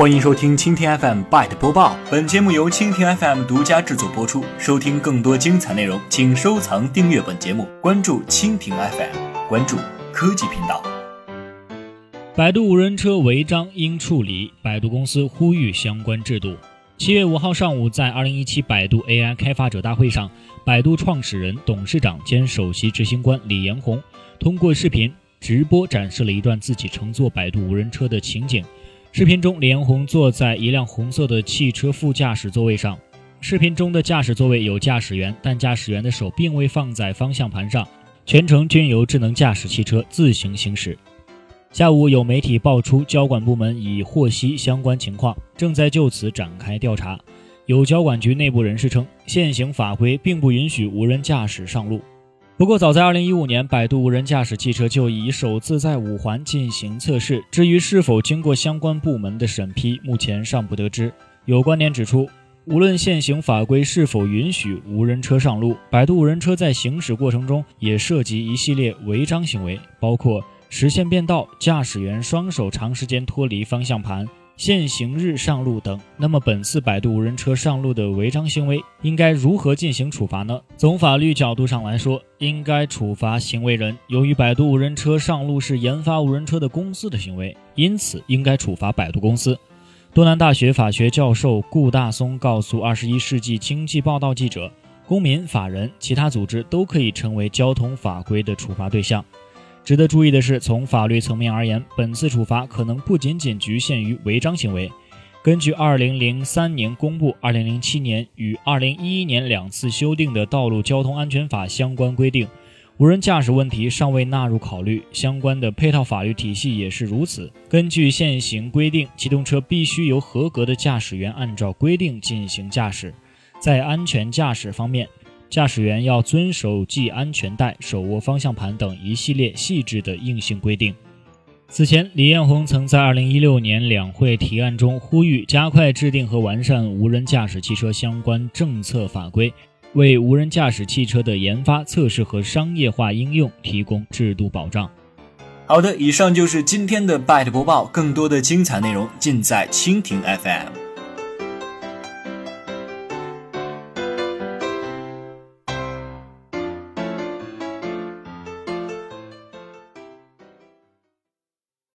欢迎收听蜻蜓 FM Byte 播报，本节目由蜻蜓 FM 独家制作播出。收听更多精彩内容，请收藏订阅本节目，关注蜻蜓 FM，关注科技频道。百度无人车违章应处理，百度公司呼吁相关制度。七月五号上午，在二零一七百度 AI 开发者大会上，百度创始人、董事长兼首席执行官李彦宏通过视频直播展示了一段自己乘坐百度无人车的情景。视频中，李彦宏坐在一辆红色的汽车副驾驶座位上。视频中的驾驶座位有驾驶员，但驾驶员的手并未放在方向盘上，全程均由智能驾驶汽车自行行驶。下午有媒体爆出，交管部门已获悉相关情况，正在就此展开调查。有交管局内部人士称，现行法规并不允许无人驾驶上路。不过，早在2015年，百度无人驾驶汽车就已首次在五环进行测试。至于是否经过相关部门的审批，目前尚不得知。有观点指出，无论现行法规是否允许无人车上路，百度无人车在行驶过程中也涉及一系列违章行为，包括。实线变道、驾驶员双手长时间脱离方向盘、限行日上路等。那么，本次百度无人车上路的违章行为应该如何进行处罚呢？从法律角度上来说，应该处罚行为人。由于百度无人车上路是研发无人车的公司的行为，因此应该处罚百度公司。东南大学法学教授顾大松告诉《二十一世纪经济报道》记者：“公民、法人、其他组织都可以成为交通法规的处罚对象。”值得注意的是，从法律层面而言，本次处罚可能不仅仅局限于违章行为。根据2003年公布、2007年与2011年两次修订的《道路交通安全法》相关规定，无人驾驶问题尚未纳入考虑，相关的配套法律体系也是如此。根据现行规定，机动车必须由合格的驾驶员按照规定进行驾驶。在安全驾驶方面，驾驶员要遵守系安全带、手握方向盘等一系列细致的硬性规定。此前，李彦宏曾在2016年两会提案中呼吁加快制定和完善无人驾驶汽车相关政策法规，为无人驾驶汽车的研发、测试和商业化应用提供制度保障。好的，以上就是今天的 Byte 播报，更多的精彩内容尽在蜻蜓 FM。